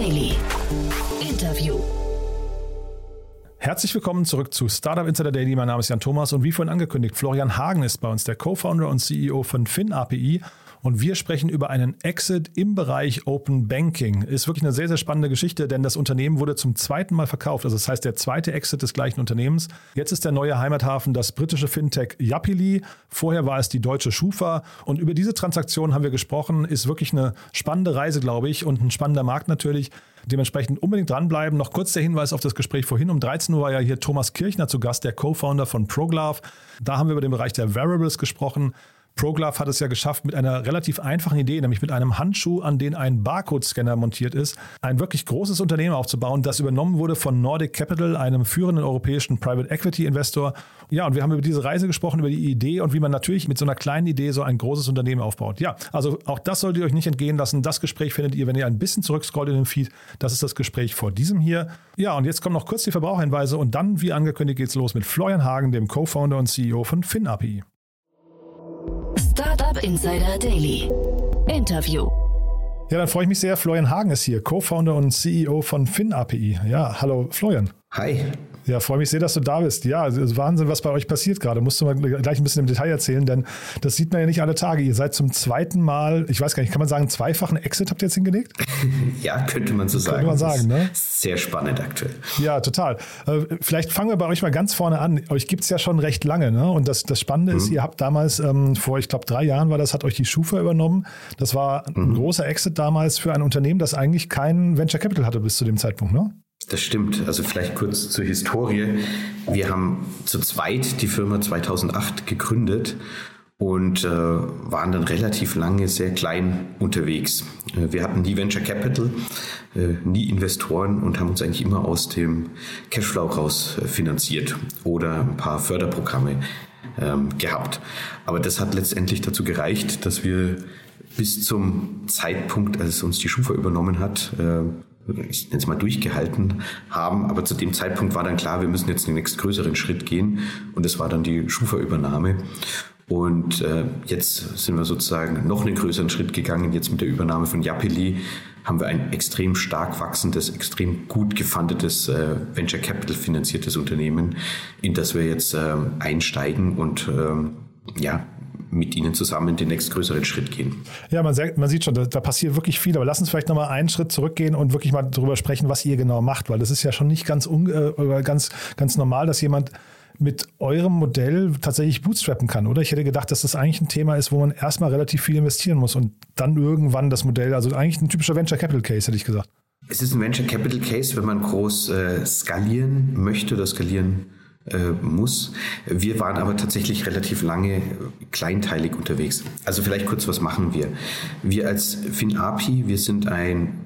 Daily. Interview. Herzlich willkommen zurück zu Startup Insider Daily. Mein Name ist Jan Thomas und wie vorhin angekündigt, Florian Hagen ist bei uns, der Co-Founder und CEO von FinAPI und wir sprechen über einen Exit im Bereich Open Banking. Ist wirklich eine sehr, sehr spannende Geschichte, denn das Unternehmen wurde zum zweiten Mal verkauft. Also das heißt, der zweite Exit des gleichen Unternehmens. Jetzt ist der neue Heimathafen das britische Fintech Yapili. Vorher war es die deutsche Schufa. Und über diese Transaktion haben wir gesprochen. Ist wirklich eine spannende Reise, glaube ich, und ein spannender Markt natürlich. Dementsprechend unbedingt dranbleiben. Noch kurz der Hinweis auf das Gespräch vorhin. Um 13 Uhr war ja hier Thomas Kirchner zu Gast, der Co-Founder von ProGlove. Da haben wir über den Bereich der Variables gesprochen. ProGlove hat es ja geschafft, mit einer relativ einfachen Idee, nämlich mit einem Handschuh, an den ein Barcode-Scanner montiert ist, ein wirklich großes Unternehmen aufzubauen, das übernommen wurde von Nordic Capital, einem führenden europäischen Private Equity Investor. Ja, und wir haben über diese Reise gesprochen, über die Idee und wie man natürlich mit so einer kleinen Idee so ein großes Unternehmen aufbaut. Ja, also auch das solltet ihr euch nicht entgehen lassen. Das Gespräch findet ihr, wenn ihr ein bisschen zurückscrollt in den Feed. Das ist das Gespräch vor diesem hier. Ja, und jetzt kommen noch kurz die Verbraucherhinweise und dann, wie angekündigt, geht's los mit Florian Hagen, dem Co-Founder und CEO von FinAPI. Startup Insider Daily. Interview. Ja, dann freue ich mich sehr. Florian Hagen ist hier, Co-Founder und CEO von FinAPI. Ja, hallo Florian. Hi. Ja, freue mich sehr, dass du da bist. Ja, es ist Wahnsinn, was bei euch passiert gerade. Musst du mal gleich ein bisschen im Detail erzählen, denn das sieht man ja nicht alle Tage. Ihr seid zum zweiten Mal, ich weiß gar nicht, kann man sagen, zweifachen Exit habt ihr jetzt hingelegt? ja, könnte man so könnte sagen. Könnte man sagen, ne? Sehr spannend aktuell. Ja, total. Äh, vielleicht fangen wir bei euch mal ganz vorne an. Euch gibt es ja schon recht lange, ne? Und das, das Spannende mhm. ist, ihr habt damals, ähm, vor, ich glaube, drei Jahren war das, hat euch die Schufa übernommen. Das war ein mhm. großer Exit damals für ein Unternehmen, das eigentlich kein Venture Capital hatte bis zu dem Zeitpunkt, ne? Das stimmt. Also vielleicht kurz zur Historie. Wir haben zu zweit die Firma 2008 gegründet und äh, waren dann relativ lange sehr klein unterwegs. Äh, wir hatten nie Venture Capital, äh, nie Investoren und haben uns eigentlich immer aus dem Cashflow raus äh, finanziert oder ein paar Förderprogramme ähm, gehabt. Aber das hat letztendlich dazu gereicht, dass wir bis zum Zeitpunkt, als uns die Schufa übernommen hat, äh, ich nenne es mal durchgehalten haben. Aber zu dem Zeitpunkt war dann klar, wir müssen jetzt den nächsten größeren Schritt gehen. Und das war dann die Schufa-Übernahme. Und äh, jetzt sind wir sozusagen noch einen größeren Schritt gegangen. Jetzt mit der Übernahme von Yapili haben wir ein extrem stark wachsendes, extrem gut gefundetes äh, Venture Capital finanziertes Unternehmen, in das wir jetzt äh, einsteigen und ähm, ja, mit Ihnen zusammen den nächstgrößeren Schritt gehen. Ja, man, man sieht schon, da, da, passiert wirklich viel. Aber lass uns vielleicht nochmal einen Schritt zurückgehen und wirklich mal darüber sprechen, was ihr genau macht, weil das ist ja schon nicht ganz, äh, ganz, ganz normal, dass jemand mit eurem Modell tatsächlich bootstrappen kann, oder? Ich hätte gedacht, dass das eigentlich ein Thema ist, wo man erstmal relativ viel investieren muss und dann irgendwann das Modell, also eigentlich ein typischer Venture Capital Case, hätte ich gesagt. Es ist ein Venture Capital Case, wenn man groß äh, skalieren möchte oder skalieren äh, muss. Wir waren aber tatsächlich relativ lange kleinteilig unterwegs. Also vielleicht kurz, was machen wir? Wir als FinAPI, wir sind ein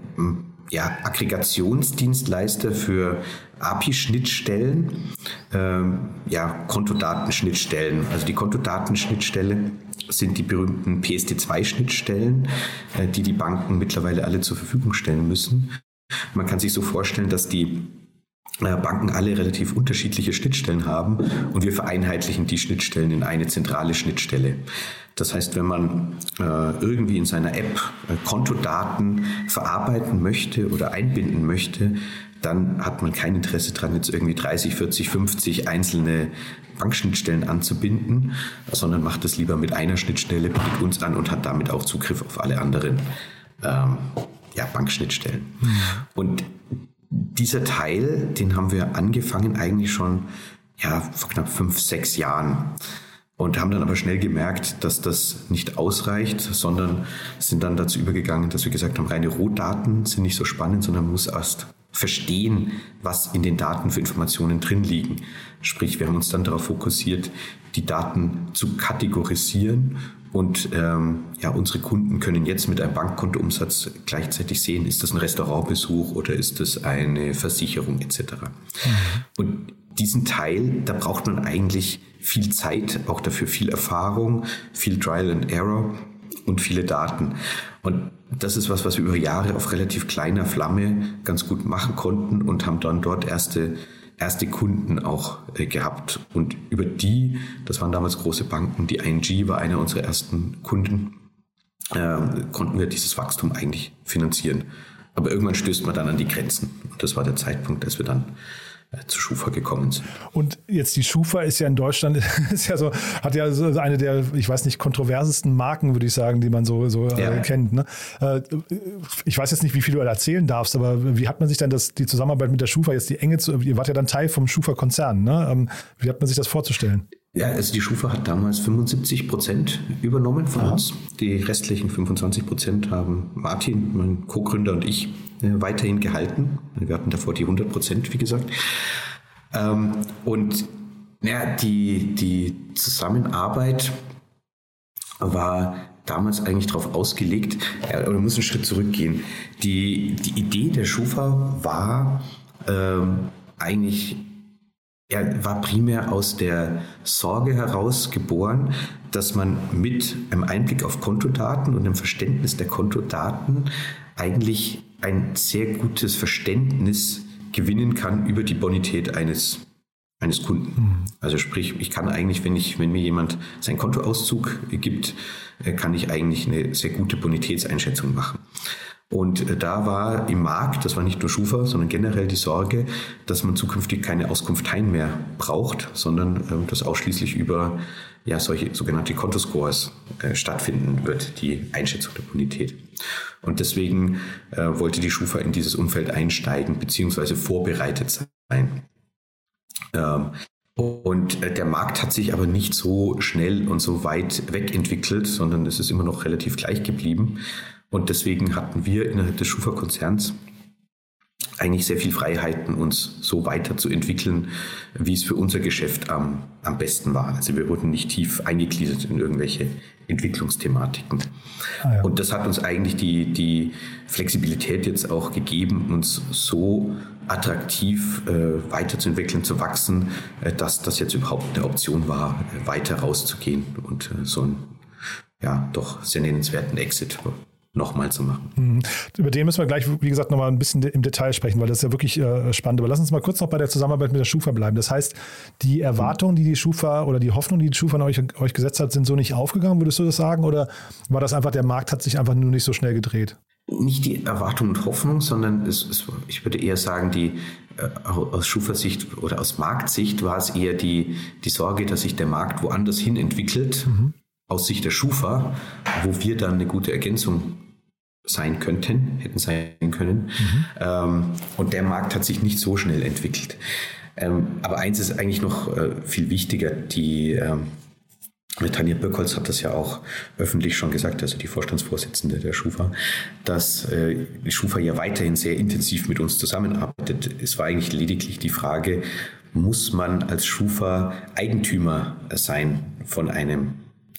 ja, Aggregationsdienstleister für API-Schnittstellen, ähm, ja, Kontodatenschnittstellen. Also die Kontodatenschnittstelle sind die berühmten PSD2-Schnittstellen, äh, die die Banken mittlerweile alle zur Verfügung stellen müssen. Man kann sich so vorstellen, dass die Banken alle relativ unterschiedliche Schnittstellen haben und wir vereinheitlichen die Schnittstellen in eine zentrale Schnittstelle. Das heißt, wenn man äh, irgendwie in seiner App äh, Kontodaten verarbeiten möchte oder einbinden möchte, dann hat man kein Interesse daran, jetzt irgendwie 30, 40, 50 einzelne Bankschnittstellen anzubinden, sondern macht es lieber mit einer Schnittstelle, bietet uns an und hat damit auch Zugriff auf alle anderen ähm, ja, Bankschnittstellen. Mhm. Und dieser Teil, den haben wir angefangen eigentlich schon ja, vor knapp fünf, sechs Jahren und haben dann aber schnell gemerkt, dass das nicht ausreicht, sondern sind dann dazu übergegangen, dass wir gesagt haben, reine Rohdaten sind nicht so spannend, sondern man muss erst verstehen, was in den Daten für Informationen drin liegen. Sprich, wir haben uns dann darauf fokussiert, die Daten zu kategorisieren und ähm, ja, unsere Kunden können jetzt mit einem Bankkontoumsatz gleichzeitig sehen, ist das ein Restaurantbesuch oder ist das eine Versicherung etc. Mhm. Und diesen Teil, da braucht man eigentlich viel Zeit, auch dafür viel Erfahrung, viel Trial and Error und viele Daten. Und das ist was, was wir über Jahre auf relativ kleiner Flamme ganz gut machen konnten und haben dann dort erste erste Kunden auch äh, gehabt. Und über die, das waren damals große Banken, die ING war einer unserer ersten Kunden, äh, konnten wir dieses Wachstum eigentlich finanzieren. Aber irgendwann stößt man dann an die Grenzen. Und das war der Zeitpunkt, als wir dann zu Schufa gekommen sind. Und jetzt die Schufa ist ja in Deutschland, ist ja so, hat ja so eine der, ich weiß nicht, kontroversesten Marken, würde ich sagen, die man so, so äh, ja. äh, kennt. Ne? Äh, ich weiß jetzt nicht, wie viel du erzählen darfst, aber wie hat man sich dann das, die Zusammenarbeit mit der Schufa, jetzt die enge, ihr wart ja dann Teil vom Schufa-Konzern, ne? Ähm, wie hat man sich das vorzustellen? Ja, also die Schufa hat damals 75 Prozent übernommen von Aha. uns. Die restlichen 25 Prozent haben Martin, mein Co-Gründer und ich äh, weiterhin gehalten. Wir hatten davor die 100 Prozent, wie gesagt. Ähm, und ja, die, die Zusammenarbeit war damals eigentlich darauf ausgelegt, ja, oder muss einen Schritt zurückgehen. Die, die Idee der Schufa war ähm, eigentlich er war primär aus der Sorge heraus geboren, dass man mit einem Einblick auf Kontodaten und dem Verständnis der Kontodaten eigentlich ein sehr gutes Verständnis gewinnen kann über die Bonität eines, eines Kunden. Mhm. Also sprich, ich kann eigentlich, wenn, ich, wenn mir jemand seinen Kontoauszug gibt, äh, kann ich eigentlich eine sehr gute Bonitätseinschätzung machen. Und äh, da war im Markt, das war nicht nur Schufa, sondern generell die Sorge, dass man zukünftig keine Auskunfteien mehr braucht, sondern ähm, das ausschließlich über ja, solche sogenannte Kontoscores äh, stattfinden wird, die Einschätzung der Bonität. Und deswegen äh, wollte die Schufa in dieses Umfeld einsteigen, beziehungsweise vorbereitet sein. Ähm, und äh, der Markt hat sich aber nicht so schnell und so weit wegentwickelt, sondern es ist immer noch relativ gleich geblieben. Und deswegen hatten wir innerhalb des Schufa-Konzerns eigentlich sehr viel Freiheiten, uns so weiterzuentwickeln, wie es für unser Geschäft am, am besten war. Also wir wurden nicht tief eingegliedert in irgendwelche Entwicklungsthematiken. Ah, ja. Und das hat uns eigentlich die, die Flexibilität jetzt auch gegeben, uns so attraktiv äh, weiterzuentwickeln, zu wachsen, äh, dass das jetzt überhaupt eine Option war, äh, weiter rauszugehen und äh, so einen ja, doch sehr nennenswerten Exit nochmal zu machen. Mhm. Über den müssen wir gleich, wie gesagt, nochmal ein bisschen im Detail sprechen, weil das ist ja wirklich äh, spannend. Aber lass uns mal kurz noch bei der Zusammenarbeit mit der Schufa bleiben. Das heißt, die Erwartungen, die die Schufa oder die Hoffnung, die die Schufa an euch, euch gesetzt hat, sind so nicht aufgegangen, würdest du das sagen? Oder war das einfach, der Markt hat sich einfach nur nicht so schnell gedreht? Nicht die Erwartung und Hoffnung, sondern es, es, ich würde eher sagen, die äh, aus Schufa-Sicht oder aus Marktsicht war es eher die, die Sorge, dass sich der Markt woanders hin entwickelt. Mhm aus Sicht der Schufa, wo wir dann eine gute Ergänzung sein könnten, hätten sein können. Mhm. Ähm, und der Markt hat sich nicht so schnell entwickelt. Ähm, aber eins ist eigentlich noch äh, viel wichtiger, die ähm, Tanja Birkholz hat das ja auch öffentlich schon gesagt, also die Vorstandsvorsitzende der Schufa, dass äh, die Schufa ja weiterhin sehr intensiv mit uns zusammenarbeitet. Es war eigentlich lediglich die Frage, muss man als Schufa Eigentümer sein von einem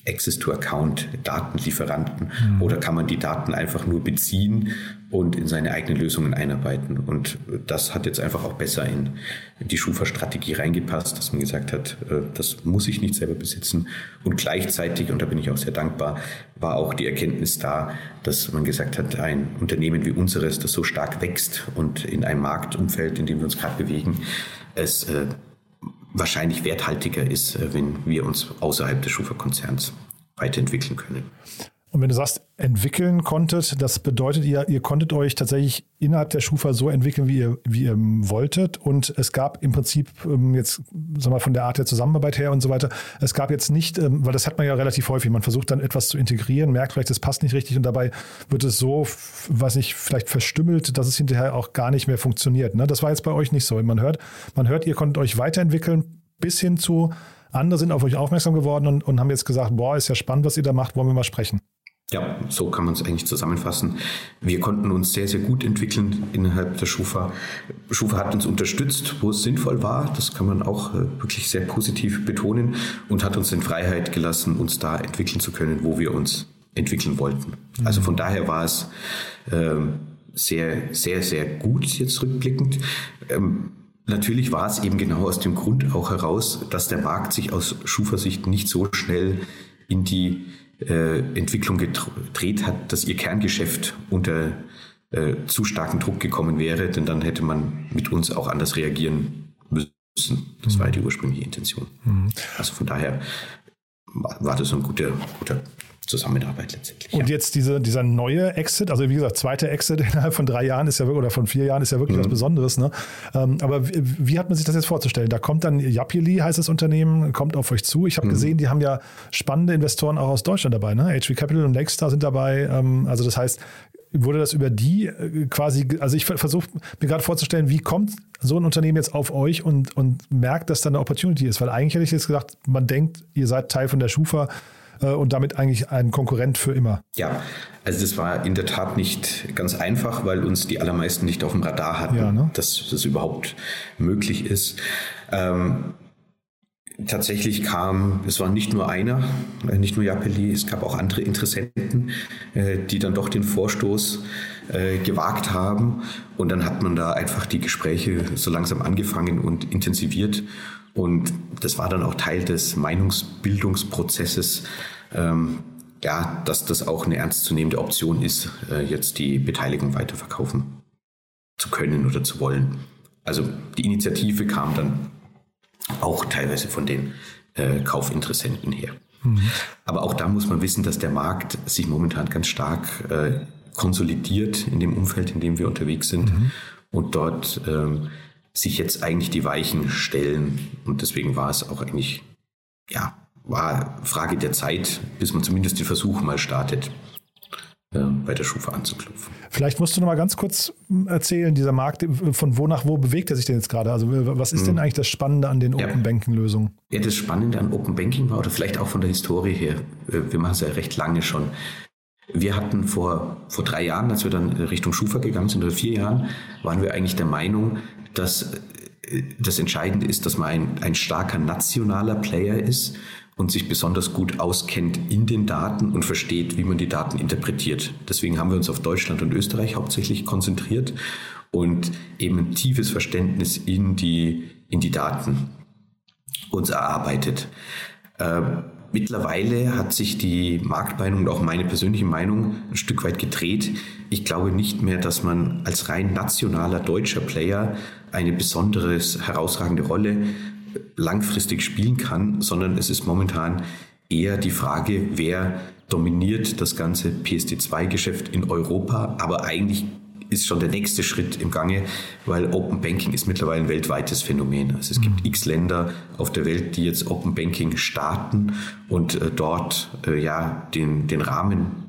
Access-to-Account Datenlieferanten mhm. oder kann man die Daten einfach nur beziehen und in seine eigenen Lösungen einarbeiten. Und das hat jetzt einfach auch besser in die Schufa-Strategie reingepasst, dass man gesagt hat, äh, das muss ich nicht selber besitzen. Und gleichzeitig, und da bin ich auch sehr dankbar, war auch die Erkenntnis da, dass man gesagt hat, ein Unternehmen wie unseres, das so stark wächst und in einem Marktumfeld, in dem wir uns gerade bewegen, es äh, wahrscheinlich werthaltiger ist, äh, wenn wir uns außerhalb des Schufa-Konzerns weiterentwickeln können. Und wenn du sagst, entwickeln konntet, das bedeutet, ihr, ihr konntet euch tatsächlich innerhalb der Schufa so entwickeln, wie ihr, wie ihr wolltet. Und es gab im Prinzip ähm, jetzt, sag mal, von der Art der Zusammenarbeit her und so weiter, es gab jetzt nicht, ähm, weil das hat man ja relativ häufig, man versucht dann etwas zu integrieren, merkt vielleicht, das passt nicht richtig und dabei wird es so, weiß nicht, vielleicht verstümmelt, dass es hinterher auch gar nicht mehr funktioniert. Ne? Das war jetzt bei euch nicht so. Man hört, man hört, ihr konntet euch weiterentwickeln bis hin zu andere sind auf euch aufmerksam geworden und, und haben jetzt gesagt, boah, ist ja spannend, was ihr da macht, wollen wir mal sprechen. Ja, so kann man es eigentlich zusammenfassen. Wir konnten uns sehr, sehr gut entwickeln innerhalb der Schufa. Schufa hat uns unterstützt, wo es sinnvoll war. Das kann man auch äh, wirklich sehr positiv betonen und hat uns in Freiheit gelassen, uns da entwickeln zu können, wo wir uns entwickeln wollten. Mhm. Also von daher war es ähm, sehr, sehr, sehr gut jetzt rückblickend. Ähm, Natürlich war es eben genau aus dem Grund auch heraus, dass der Markt sich aus Schufa-Sicht nicht so schnell in die äh, Entwicklung gedreht hat, dass ihr Kerngeschäft unter äh, zu starken Druck gekommen wäre, denn dann hätte man mit uns auch anders reagieren müssen. Das mhm. war die ursprüngliche Intention. Mhm. Also von daher war, war das ein guter, guter Zusammenarbeit letztendlich. Und ja. jetzt diese, dieser neue Exit, also wie gesagt, zweite Exit innerhalb von drei Jahren ist ja wirklich, oder von vier Jahren ist ja wirklich mhm. was Besonderes. Ne? Ähm, aber wie, wie, hat man sich das jetzt vorzustellen? Da kommt dann Yapili, heißt das Unternehmen, kommt auf euch zu. Ich habe mhm. gesehen, die haben ja spannende Investoren auch aus Deutschland dabei. Ne? HV Capital und Lakestar sind dabei. Ähm, also das heißt, wurde das über die äh, quasi, also ich versuche mir gerade vorzustellen, wie kommt so ein Unternehmen jetzt auf euch und, und merkt, dass da eine Opportunity ist? Weil eigentlich hätte ich jetzt gedacht, man denkt, ihr seid Teil von der Schufa, und damit eigentlich ein Konkurrent für immer. Ja, also das war in der Tat nicht ganz einfach, weil uns die allermeisten nicht auf dem Radar hatten, ja, ne? dass das überhaupt möglich ist. Ähm, tatsächlich kam, es war nicht nur einer, äh, nicht nur Japeli, es gab auch andere Interessenten, äh, die dann doch den Vorstoß gewagt haben. Und dann hat man da einfach die Gespräche so langsam angefangen und intensiviert. Und das war dann auch Teil des Meinungsbildungsprozesses, ähm, ja, dass das auch eine ernstzunehmende Option ist, äh, jetzt die Beteiligung weiterverkaufen zu können oder zu wollen. Also die Initiative kam dann auch teilweise von den äh, Kaufinteressenten her. Mhm. Aber auch da muss man wissen, dass der Markt sich momentan ganz stark äh, konsolidiert in dem Umfeld, in dem wir unterwegs sind. Mhm. Und dort ähm, sich jetzt eigentlich die Weichen stellen. Und deswegen war es auch eigentlich, ja, war Frage der Zeit, bis man zumindest den Versuch mal startet, äh, bei der Schufa anzuklopfen. Vielleicht musst du noch mal ganz kurz erzählen, dieser Markt, von wo nach wo bewegt er sich denn jetzt gerade? Also was ist denn hm. eigentlich das Spannende an den Open Banking Lösungen? Ja, das Spannende an Open Banking war, oder vielleicht auch von der Historie her, äh, wir machen es ja recht lange schon. Wir hatten vor, vor drei Jahren, als wir dann Richtung Schufa gegangen sind, oder vier Jahren, waren wir eigentlich der Meinung, dass äh, das Entscheidende ist, dass man ein, ein starker nationaler Player ist und sich besonders gut auskennt in den Daten und versteht, wie man die Daten interpretiert. Deswegen haben wir uns auf Deutschland und Österreich hauptsächlich konzentriert und eben ein tiefes Verständnis in die, in die Daten uns erarbeitet. Ähm, Mittlerweile hat sich die Marktmeinung und auch meine persönliche Meinung ein Stück weit gedreht. Ich glaube nicht mehr, dass man als rein nationaler deutscher Player eine besondere herausragende Rolle langfristig spielen kann, sondern es ist momentan eher die Frage, wer dominiert das ganze PSD2-Geschäft in Europa, aber eigentlich ist schon der nächste Schritt im Gange, weil Open Banking ist mittlerweile ein weltweites Phänomen. Also es gibt x Länder auf der Welt, die jetzt Open Banking starten und äh, dort äh, ja den, den Rahmen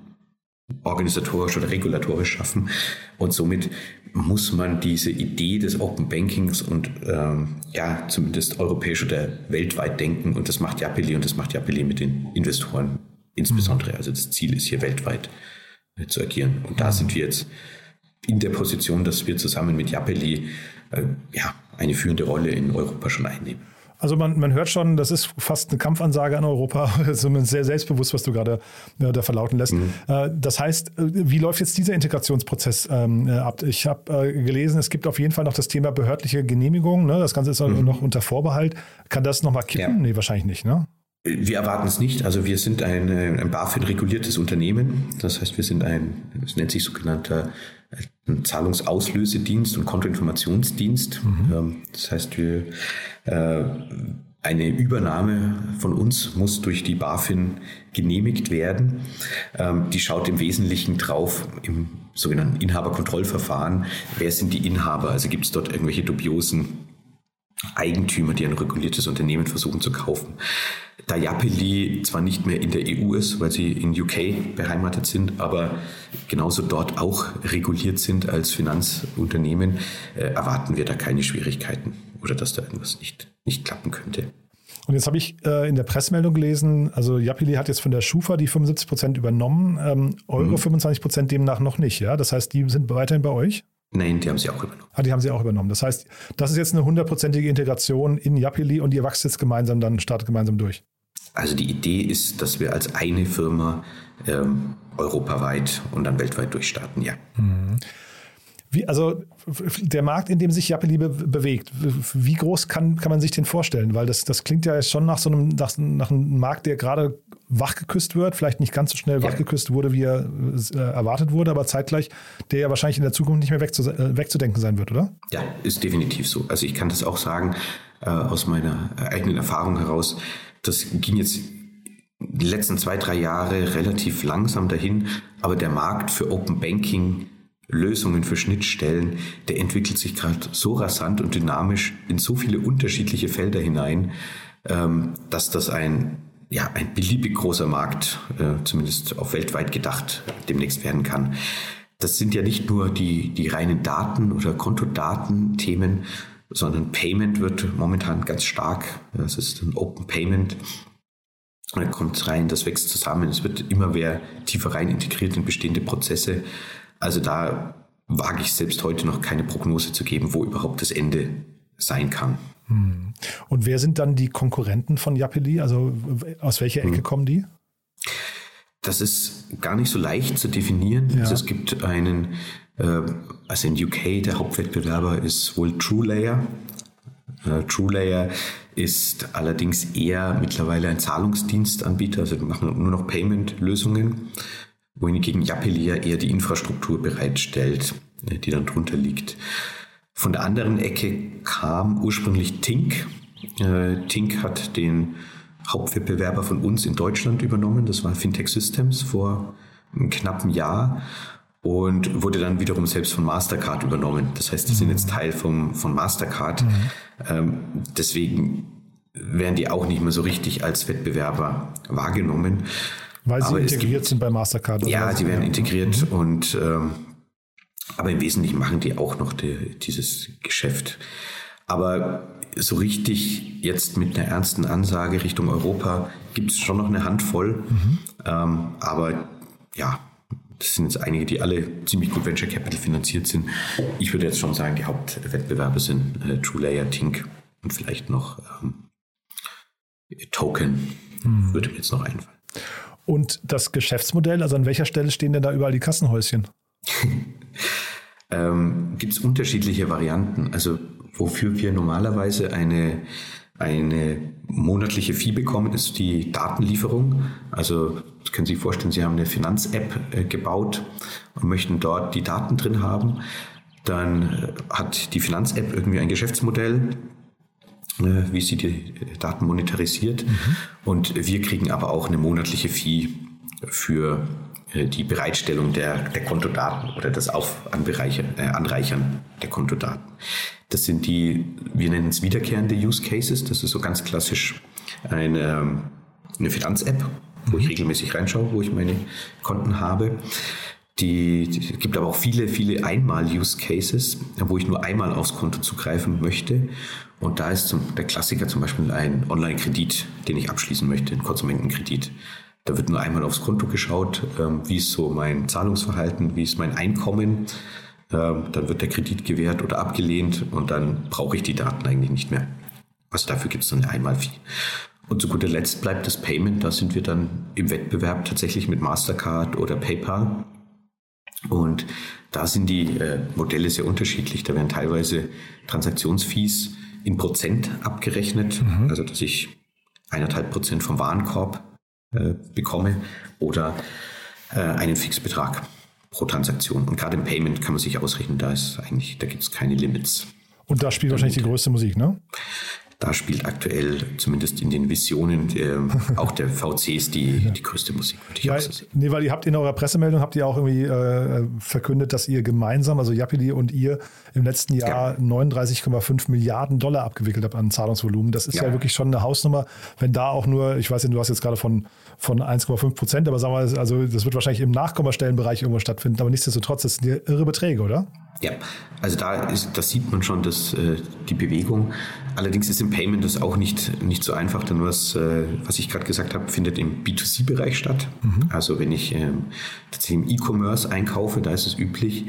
organisatorisch oder regulatorisch schaffen. Und somit muss man diese Idee des Open Bankings und ähm, ja, zumindest europäisch oder weltweit denken. Und das macht Japeli und das macht Japeli mit den Investoren insbesondere. Also das Ziel ist hier weltweit äh, zu agieren. Und da sind wir jetzt in der Position, dass wir zusammen mit Japeli äh, ja, eine führende Rolle in Europa schon einnehmen. Also man, man hört schon, das ist fast eine Kampfansage an Europa, zumindest sehr selbstbewusst, was du gerade äh, da verlauten lässt. Mhm. Äh, das heißt, äh, wie läuft jetzt dieser Integrationsprozess ähm, äh, ab? Ich habe äh, gelesen, es gibt auf jeden Fall noch das Thema behördliche Genehmigung. Ne? Das Ganze ist mhm. noch unter Vorbehalt. Kann das nochmal kippen? Ja. Nee, wahrscheinlich nicht. Ne? Wir erwarten es nicht. Also wir sind ein, ein BaFin-reguliertes Unternehmen. Das heißt, wir sind ein, es nennt sich sogenannter ein Zahlungsauslösedienst und Kontoinformationsdienst. Mhm. Ähm, das heißt, wir, äh, eine Übernahme von uns muss durch die BaFin genehmigt werden. Ähm, die schaut im Wesentlichen drauf im sogenannten Inhaberkontrollverfahren. Wer sind die Inhaber? Also gibt es dort irgendwelche dubiosen Eigentümer, die ein reguliertes Unternehmen versuchen zu kaufen. Da Yapeli zwar nicht mehr in der EU ist, weil sie in UK beheimatet sind, aber genauso dort auch reguliert sind als Finanzunternehmen, äh, erwarten wir da keine Schwierigkeiten oder dass da irgendwas nicht, nicht klappen könnte. Und jetzt habe ich äh, in der Pressemeldung gelesen, also Yapili hat jetzt von der Schufa die 75 Prozent übernommen, ähm, Euro mhm. 25 Prozent demnach noch nicht. Ja, das heißt, die sind weiterhin bei euch? Nein, die haben sie auch übernommen. Ah, die haben sie auch übernommen. Das heißt, das ist jetzt eine hundertprozentige Integration in Yapili und ihr wächst jetzt gemeinsam, dann startet gemeinsam durch. Also die Idee ist, dass wir als eine Firma ähm, europaweit und dann weltweit durchstarten, ja. Mhm. Wie, also der Markt, in dem sich Japeli be bewegt, wie groß kann, kann man sich den vorstellen? Weil das, das klingt ja schon nach so einem, nach, nach einem Markt, der gerade wachgeküsst wird, vielleicht nicht ganz so schnell ja. wachgeküsst wurde, wie er äh, erwartet wurde, aber zeitgleich, der ja wahrscheinlich in der Zukunft nicht mehr wegzu äh, wegzudenken sein wird, oder? Ja, ist definitiv so. Also ich kann das auch sagen äh, aus meiner eigenen Erfahrung heraus. Das ging jetzt die letzten zwei, drei Jahre relativ langsam dahin, aber der Markt für Open Banking Lösungen für Schnittstellen, der entwickelt sich gerade so rasant und dynamisch in so viele unterschiedliche Felder hinein, ähm, dass das ein, ja, ein beliebig großer Markt, äh, zumindest auf weltweit gedacht, demnächst werden kann. Das sind ja nicht nur die, die reinen Daten oder Kontodaten-Themen, sondern Payment wird momentan ganz stark. Das ist ein Open Payment. Da kommt rein, das wächst zusammen. Es wird immer mehr tiefer rein integriert in bestehende Prozesse. Also da wage ich selbst heute noch keine Prognose zu geben, wo überhaupt das Ende sein kann. Hm. Und wer sind dann die Konkurrenten von Yapeli? Also aus welcher Ecke hm. kommen die? Das ist gar nicht so leicht zu definieren. Ja. Also es gibt einen, äh, also in UK der Hauptwettbewerber ist wohl TrueLayer. Äh, TrueLayer ist allerdings eher mittlerweile ein Zahlungsdienstanbieter, also wir machen nur noch Payment-Lösungen wohingegen Yapeli eher die Infrastruktur bereitstellt, äh, die dann drunter liegt. Von der anderen Ecke kam ursprünglich Tink. Äh, Tink hat den Hauptwettbewerber von uns in Deutschland übernommen. Das war Fintech Systems vor einem knappen Jahr und wurde dann wiederum selbst von Mastercard übernommen. Das heißt, die mhm. sind jetzt Teil vom, von Mastercard. Mhm. Ähm, deswegen werden die auch nicht mehr so richtig als Wettbewerber wahrgenommen. Weil sie aber integriert gibt, sind bei Mastercard. Ja, sie werden integriert mhm. und ähm, aber im Wesentlichen machen die auch noch die, dieses Geschäft. Aber so richtig jetzt mit einer ernsten Ansage Richtung Europa gibt es schon noch eine Handvoll. Mhm. Ähm, aber ja, das sind jetzt einige, die alle ziemlich gut Venture Capital finanziert sind. Ich würde jetzt schon sagen, die Hauptwettbewerber sind äh, TrueLayer, Tink und vielleicht noch ähm, Token. Mhm. Würde mir jetzt noch einfallen. Und das Geschäftsmodell, also an welcher Stelle stehen denn da überall die Kassenhäuschen? ähm, Gibt es unterschiedliche Varianten. Also wofür wir normalerweise eine, eine monatliche Fee bekommen, ist die Datenlieferung. Also das können Sie sich vorstellen, Sie haben eine Finanz-App äh, gebaut und möchten dort die Daten drin haben. Dann äh, hat die Finanz-App irgendwie ein Geschäftsmodell, wie sie die Daten monetarisiert. Mhm. Und wir kriegen aber auch eine monatliche Fee für äh, die Bereitstellung der, der Kontodaten oder das Auf äh, Anreichern der Kontodaten. Das sind die, wir nennen es wiederkehrende Use Cases. Das ist so ganz klassisch eine, eine Finanz-App, wo ich mhm. regelmäßig reinschaue, wo ich meine Konten habe. Die, die gibt aber auch viele, viele Einmal-Use-Cases, wo ich nur einmal aufs Konto zugreifen möchte. Und da ist zum, der Klassiker zum Beispiel ein Online-Kredit, den ich abschließen möchte, ein Konsumentenkredit. Da wird nur einmal aufs Konto geschaut, ähm, wie ist so mein Zahlungsverhalten, wie ist mein Einkommen. Ähm, dann wird der Kredit gewährt oder abgelehnt und dann brauche ich die Daten eigentlich nicht mehr. Also dafür gibt es dann eine Einmalfee. Und zu guter Letzt bleibt das Payment. Da sind wir dann im Wettbewerb tatsächlich mit Mastercard oder PayPal. Und da sind die äh, Modelle sehr unterschiedlich. Da werden teilweise Transaktionsfees in Prozent abgerechnet, mhm. also dass ich eineinhalb Prozent vom Warenkorb äh, bekomme oder äh, einen Fixbetrag pro Transaktion. Und gerade im Payment kann man sich ausrechnen, da ist eigentlich, da gibt es keine Limits. Und da spielt wahrscheinlich die größte Musik, ne? Da spielt aktuell, zumindest in den Visionen, äh, auch der VCs die, ja. die größte Musik, würde ich ja, auch so sehen. Nee, weil ihr habt in eurer Pressemeldung habt ihr auch irgendwie äh, verkündet, dass ihr gemeinsam, also Yapili und ihr, im letzten Jahr ja. 39,5 Milliarden Dollar abgewickelt habt an Zahlungsvolumen. Das ist ja. ja. wirklich schon eine Hausnummer. Wenn da auch nur, ich weiß nicht, du hast jetzt gerade von, von 1,5 Prozent, aber sagen wir, also das wird wahrscheinlich im Nachkommastellenbereich irgendwo stattfinden, aber nichtsdestotrotz, das sind ja irre Beträge, oder? Ja, also da ist, das sieht man schon, dass äh, die Bewegung. Allerdings ist im Payment das auch nicht, nicht so einfach, denn was, äh, was ich gerade gesagt habe, findet im B2C-Bereich statt. Mhm. Also wenn ich äh, tatsächlich im E-Commerce einkaufe, da ist es üblich.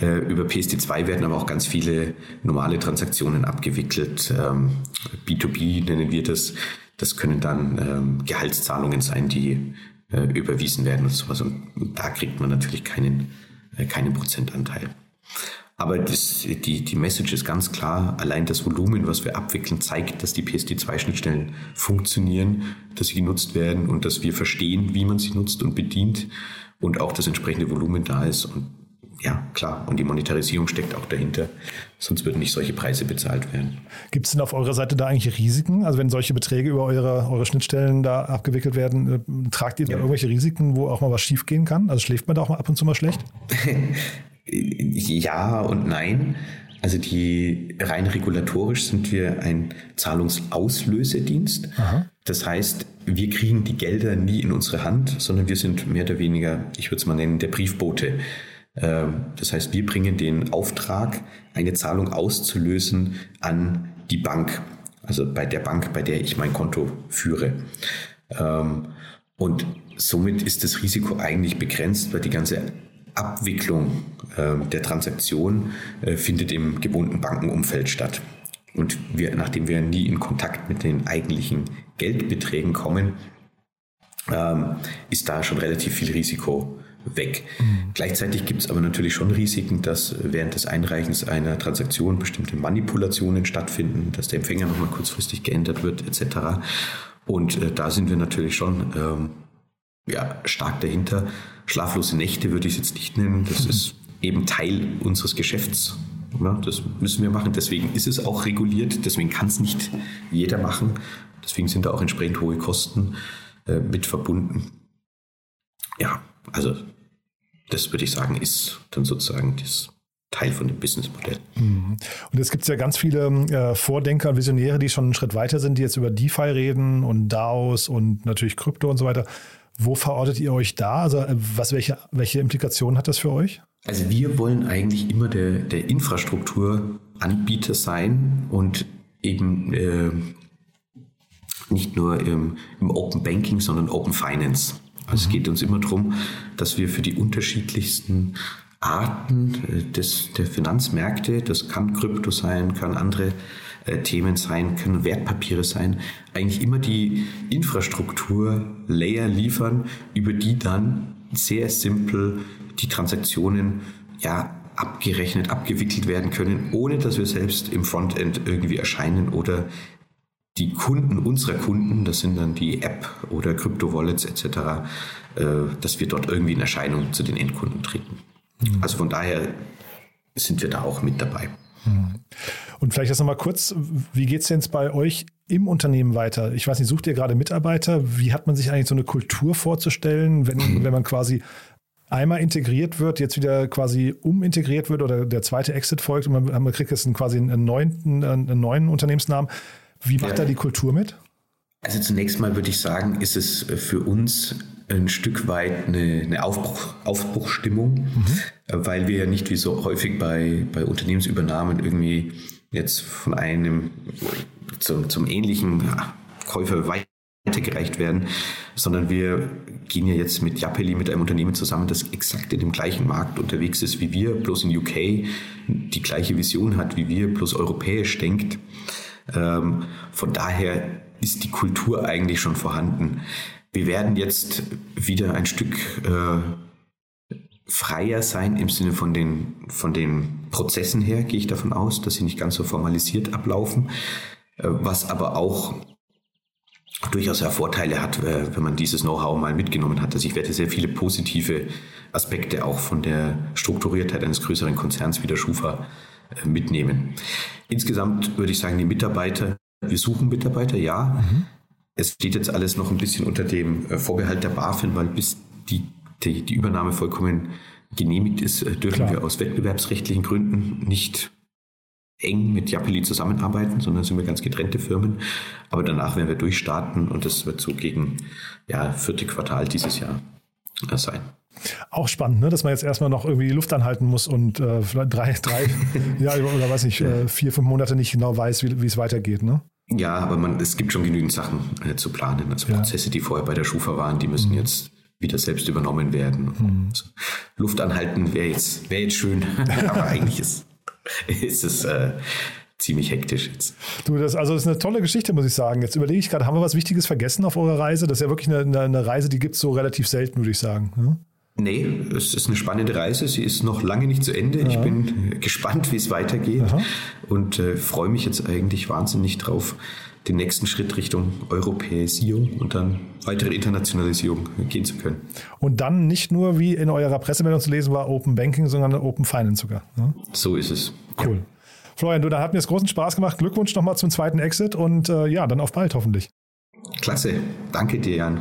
Äh, über PSD2 werden aber auch ganz viele normale Transaktionen abgewickelt. Ähm, B2B nennen wir das. Das können dann ähm, Gehaltszahlungen sein, die äh, überwiesen werden und sowas. Und da kriegt man natürlich keinen, äh, keinen Prozentanteil. Aber das, die, die Message ist ganz klar, allein das Volumen, was wir abwickeln, zeigt, dass die PSD2-Schnittstellen funktionieren, dass sie genutzt werden und dass wir verstehen, wie man sie nutzt und bedient und auch das entsprechende Volumen da ist. Und ja, klar. Und die Monetarisierung steckt auch dahinter. Sonst würden nicht solche Preise bezahlt werden. Gibt es denn auf eurer Seite da eigentlich Risiken? Also wenn solche Beträge über eure, eure Schnittstellen da abgewickelt werden, äh, tragt ihr da irgendwelche Risiken, wo auch mal was schiefgehen kann? Also schläft man da auch mal ab und zu mal schlecht? ja und nein. Also die rein regulatorisch sind wir ein Zahlungsauslösedienst. Aha. Das heißt, wir kriegen die Gelder nie in unsere Hand, sondern wir sind mehr oder weniger, ich würde es mal nennen, der Briefbote. Ähm, das heißt, wir bringen den Auftrag, eine Zahlung auszulösen an die Bank, also bei der Bank, bei der ich mein Konto führe. Ähm, und somit ist das Risiko eigentlich begrenzt, weil die ganze Abwicklung ähm, der Transaktion äh, findet im gebundenen Bankenumfeld statt. Und wir, nachdem wir nie in Kontakt mit den eigentlichen Geldbeträgen kommen, ist da schon relativ viel Risiko weg. Mhm. Gleichzeitig gibt es aber natürlich schon Risiken, dass während des Einreichens einer Transaktion bestimmte Manipulationen stattfinden, dass der Empfänger nochmal kurzfristig geändert wird etc. Und äh, da sind wir natürlich schon ähm, ja, stark dahinter. Schlaflose Nächte würde ich es jetzt nicht nennen. Das ist eben Teil unseres Geschäfts. Ja, das müssen wir machen. Deswegen ist es auch reguliert. Deswegen kann es nicht jeder machen. Deswegen sind da auch entsprechend hohe Kosten äh, mit verbunden. Ja, also das würde ich sagen, ist dann sozusagen das Teil von dem Businessmodell. Mhm. Und es gibt ja ganz viele äh, Vordenker und Visionäre, die schon einen Schritt weiter sind, die jetzt über DeFi reden und DAOs und natürlich Krypto und so weiter. Wo verortet ihr euch da? Also äh, was, welche, welche Implikationen hat das für euch? Also wir wollen eigentlich immer der, der Infrastrukturanbieter sein und eben äh, nicht nur im, im Open Banking, sondern Open Finance. Also es geht uns immer darum, dass wir für die unterschiedlichsten Arten äh, des, der Finanzmärkte, das kann Krypto sein, kann andere äh, Themen sein, können Wertpapiere sein, eigentlich immer die Infrastruktur-Layer liefern, über die dann sehr simpel die Transaktionen ja abgerechnet, abgewickelt werden können, ohne dass wir selbst im Frontend irgendwie erscheinen oder die Kunden unserer Kunden, das sind dann die App oder Krypto-Wallets etc., äh, dass wir dort irgendwie in Erscheinung zu den Endkunden treten. Mhm. Also von daher sind wir da auch mit dabei. Mhm. Und vielleicht das nochmal kurz, wie geht es denn jetzt bei euch im Unternehmen weiter? Ich weiß nicht, sucht ihr gerade Mitarbeiter? Wie hat man sich eigentlich so eine Kultur vorzustellen, wenn, mhm. wenn man quasi einmal integriert wird, jetzt wieder quasi umintegriert wird oder der zweite Exit folgt und man, man kriegt jetzt einen, quasi einen neuen, einen neuen Unternehmensnamen? Wie macht ja. da die Kultur mit? Also zunächst mal würde ich sagen, ist es für uns ein Stück weit eine, eine Aufbruch, Aufbruchstimmung, mhm. weil wir ja nicht wie so häufig bei, bei Unternehmensübernahmen irgendwie jetzt von einem zum, zum ähnlichen Käufer weitergereicht werden, sondern wir gehen ja jetzt mit Japeli, mit einem Unternehmen zusammen, das exakt in dem gleichen Markt unterwegs ist wie wir, bloß in UK die gleiche Vision hat wie wir, bloß europäisch denkt. Ähm, von daher ist die Kultur eigentlich schon vorhanden. Wir werden jetzt wieder ein Stück äh, freier sein im Sinne von den, von den Prozessen her, gehe ich davon aus, dass sie nicht ganz so formalisiert ablaufen, äh, was aber auch durchaus ja Vorteile hat, äh, wenn man dieses Know-how mal mitgenommen hat. Also ich werde sehr viele positive Aspekte auch von der Strukturiertheit eines größeren Konzerns wie der Schufa äh, mitnehmen. Insgesamt würde ich sagen, die Mitarbeiter, wir suchen Mitarbeiter, ja. Mhm. Es steht jetzt alles noch ein bisschen unter dem Vorbehalt der BaFin, weil bis die, die, die Übernahme vollkommen genehmigt ist, äh, dürfen Klar. wir aus wettbewerbsrechtlichen Gründen nicht eng mit Japeli zusammenarbeiten, sondern sind wir ganz getrennte Firmen. Aber danach werden wir durchstarten und das wird so gegen ja, vierte Quartal dieses Jahr sein. Auch spannend, ne? dass man jetzt erstmal noch irgendwie die Luft anhalten muss und äh, vielleicht drei, drei ja, oder weiß nicht, äh, vier, fünf Monate nicht genau weiß, wie, wie es weitergeht. Ne? Ja, aber man, es gibt schon genügend Sachen äh, zu planen. Also ja. Prozesse, die vorher bei der Schufa waren, die müssen mhm. jetzt wieder selbst übernommen werden. Mhm. Also Luft anhalten wäre jetzt, wär jetzt schön, aber eigentlich ist, ist es äh, ziemlich hektisch jetzt. Du, das, also das ist eine tolle Geschichte, muss ich sagen. Jetzt überlege ich gerade, haben wir was Wichtiges vergessen auf eurer Reise? Das ist ja wirklich eine, eine Reise, die gibt es so relativ selten, würde ich sagen. Ne? Nee, es ist eine spannende Reise. Sie ist noch lange nicht zu Ende. Ja. Ich bin gespannt, wie es weitergeht Aha. und äh, freue mich jetzt eigentlich wahnsinnig drauf, den nächsten Schritt Richtung Europäisierung und dann weitere Internationalisierung gehen zu können. Und dann nicht nur, wie in eurer Pressemeldung zu lesen war, Open Banking, sondern Open Finance sogar. Ne? So ist es. Cool. Ja. Florian, du, da hat mir es großen Spaß gemacht. Glückwunsch nochmal zum zweiten Exit und äh, ja, dann auf bald hoffentlich. Klasse. Danke dir, Jan.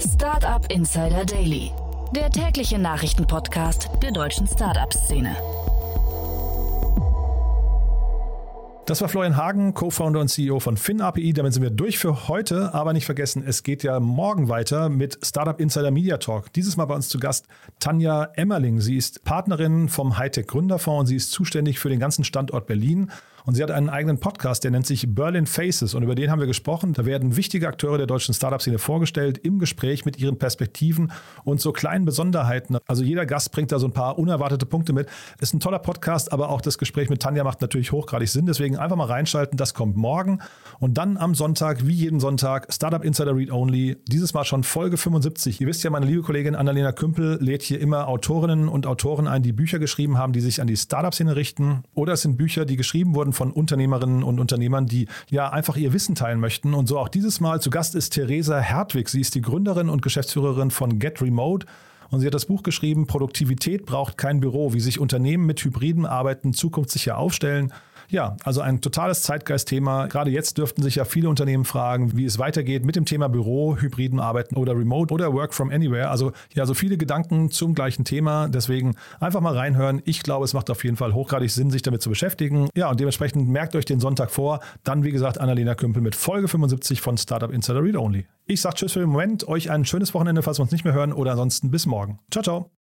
Startup Insider Daily, der tägliche Nachrichtenpodcast der deutschen Startup-Szene. Das war Florian Hagen, Co-Founder und CEO von FinAPI. Damit sind wir durch für heute, aber nicht vergessen, es geht ja morgen weiter mit Startup Insider Media Talk. Dieses Mal bei uns zu Gast Tanja Emmerling. Sie ist Partnerin vom Hightech Gründerfonds und sie ist zuständig für den ganzen Standort Berlin und sie hat einen eigenen Podcast, der nennt sich Berlin Faces. Und über den haben wir gesprochen. Da werden wichtige Akteure der deutschen Startup-Szene vorgestellt im Gespräch mit ihren Perspektiven und so kleinen Besonderheiten. Also jeder Gast bringt da so ein paar unerwartete Punkte mit. Ist ein toller Podcast, aber auch das Gespräch mit Tanja macht natürlich hochgradig Sinn. Deswegen einfach mal reinschalten. Das kommt morgen. Und dann am Sonntag, wie jeden Sonntag, Startup Insider Read Only. Dieses Mal schon Folge 75. Ihr wisst ja, meine liebe Kollegin Annalena Kümpel lädt hier immer Autorinnen und Autoren ein, die Bücher geschrieben haben, die sich an die Startup-Szene richten. Oder es sind Bücher, die geschrieben wurden von Unternehmerinnen und Unternehmern, die ja einfach ihr Wissen teilen möchten. Und so auch dieses Mal zu Gast ist Theresa Hertwig. Sie ist die Gründerin und Geschäftsführerin von Get Remote. Und sie hat das Buch geschrieben, Produktivität braucht kein Büro, wie sich Unternehmen mit hybriden Arbeiten zukunftssicher aufstellen. Ja, also ein totales Zeitgeistthema. Gerade jetzt dürften sich ja viele Unternehmen fragen, wie es weitergeht mit dem Thema Büro, hybriden Arbeiten oder Remote oder Work from Anywhere. Also ja, so viele Gedanken zum gleichen Thema. Deswegen einfach mal reinhören. Ich glaube, es macht auf jeden Fall hochgradig Sinn, sich damit zu beschäftigen. Ja, und dementsprechend merkt euch den Sonntag vor. Dann, wie gesagt, Annalena Kümpel mit Folge 75 von Startup Insider Read Only. Ich sage Tschüss für den Moment. Euch ein schönes Wochenende, falls wir uns nicht mehr hören. Oder ansonsten bis morgen. Ciao, ciao.